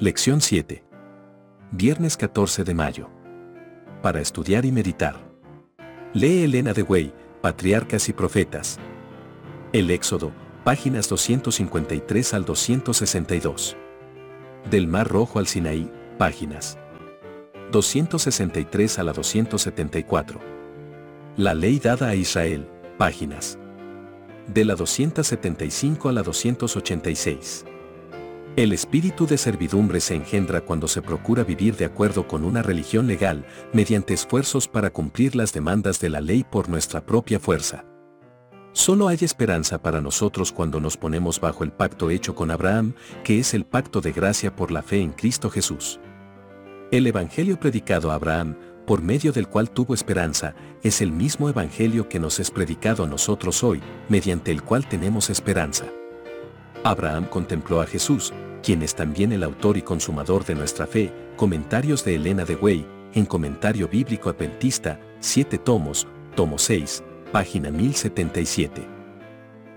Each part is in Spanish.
Lección 7. Viernes 14 de mayo. Para estudiar y meditar. Lee Elena de Way, Patriarcas y Profetas. El Éxodo, páginas 253 al 262. Del Mar Rojo al Sinaí, páginas 263 a la 274. La ley dada a Israel, páginas de la 275 a la 286. El espíritu de servidumbre se engendra cuando se procura vivir de acuerdo con una religión legal, mediante esfuerzos para cumplir las demandas de la ley por nuestra propia fuerza. Solo hay esperanza para nosotros cuando nos ponemos bajo el pacto hecho con Abraham, que es el pacto de gracia por la fe en Cristo Jesús. El Evangelio predicado a Abraham, por medio del cual tuvo esperanza, es el mismo Evangelio que nos es predicado a nosotros hoy, mediante el cual tenemos esperanza. Abraham contempló a Jesús, quien es también el autor y consumador de nuestra fe, comentarios de Elena de Way, en Comentario Bíblico Adventista, 7 tomos, tomo 6, página 1077.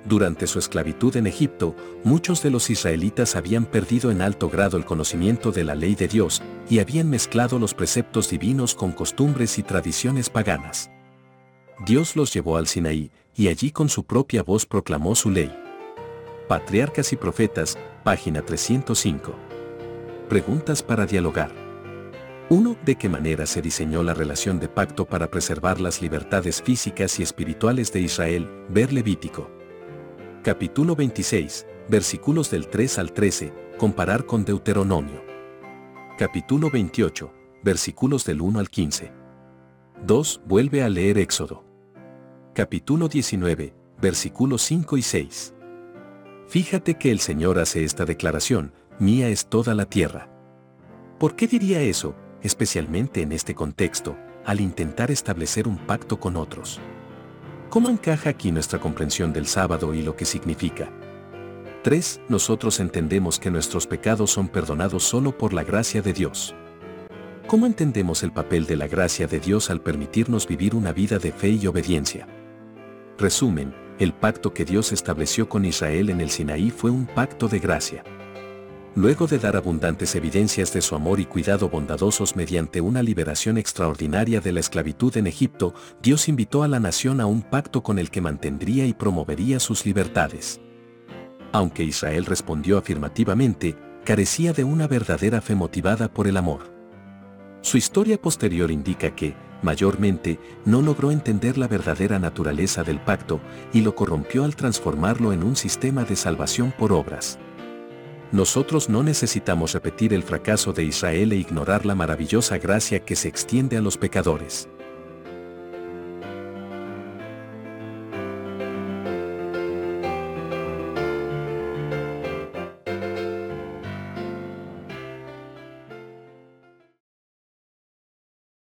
Durante su esclavitud en Egipto, muchos de los israelitas habían perdido en alto grado el conocimiento de la ley de Dios y habían mezclado los preceptos divinos con costumbres y tradiciones paganas. Dios los llevó al Sinaí, y allí con su propia voz proclamó su ley. Patriarcas y Profetas, página 305. Preguntas para dialogar. 1. ¿De qué manera se diseñó la relación de pacto para preservar las libertades físicas y espirituales de Israel? Ver Levítico. Capítulo 26, versículos del 3 al 13, comparar con Deuteronomio. Capítulo 28, versículos del 1 al 15. 2. Vuelve a leer Éxodo. Capítulo 19, versículos 5 y 6. Fíjate que el Señor hace esta declaración, mía es toda la tierra. ¿Por qué diría eso, especialmente en este contexto, al intentar establecer un pacto con otros? ¿Cómo encaja aquí nuestra comprensión del sábado y lo que significa? 3. Nosotros entendemos que nuestros pecados son perdonados solo por la gracia de Dios. ¿Cómo entendemos el papel de la gracia de Dios al permitirnos vivir una vida de fe y obediencia? Resumen, el pacto que Dios estableció con Israel en el Sinaí fue un pacto de gracia. Luego de dar abundantes evidencias de su amor y cuidado bondadosos mediante una liberación extraordinaria de la esclavitud en Egipto, Dios invitó a la nación a un pacto con el que mantendría y promovería sus libertades. Aunque Israel respondió afirmativamente, carecía de una verdadera fe motivada por el amor. Su historia posterior indica que, mayormente, no logró entender la verdadera naturaleza del pacto y lo corrompió al transformarlo en un sistema de salvación por obras. Nosotros no necesitamos repetir el fracaso de Israel e ignorar la maravillosa gracia que se extiende a los pecadores.